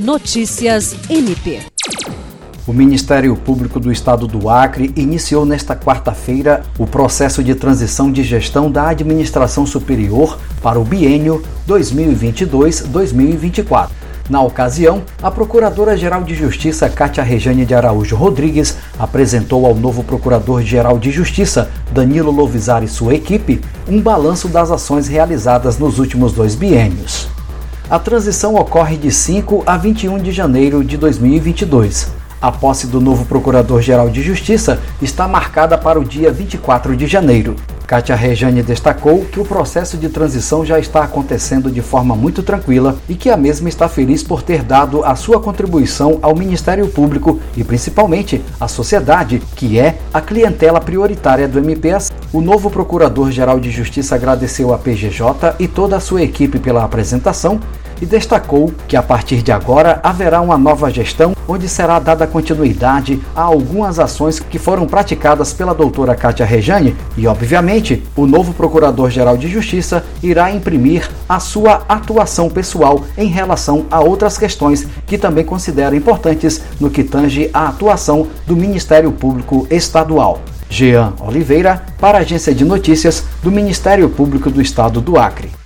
Notícias MP. O Ministério Público do Estado do Acre iniciou nesta quarta-feira o processo de transição de gestão da administração superior para o biênio 2022-2024. Na ocasião, a Procuradora-Geral de Justiça Cátia Rejane de Araújo Rodrigues apresentou ao novo Procurador-Geral de Justiça, Danilo Lovisar e sua equipe, um balanço das ações realizadas nos últimos dois biênios. A transição ocorre de 5 a 21 de janeiro de 2022. A posse do novo Procurador-Geral de Justiça está marcada para o dia 24 de janeiro. Kátia Rejane destacou que o processo de transição já está acontecendo de forma muito tranquila e que a mesma está feliz por ter dado a sua contribuição ao Ministério Público e principalmente à sociedade, que é a clientela prioritária do MPS. O novo Procurador-Geral de Justiça agradeceu a PGJ e toda a sua equipe pela apresentação e destacou que a partir de agora haverá uma nova gestão onde será dada continuidade a algumas ações que foram praticadas pela doutora Kátia Rejane e, obviamente, o novo Procurador-Geral de Justiça irá imprimir a sua atuação pessoal em relação a outras questões que também considera importantes no que tange à atuação do Ministério Público Estadual. Jean Oliveira, para a Agência de Notícias do Ministério Público do Estado do Acre.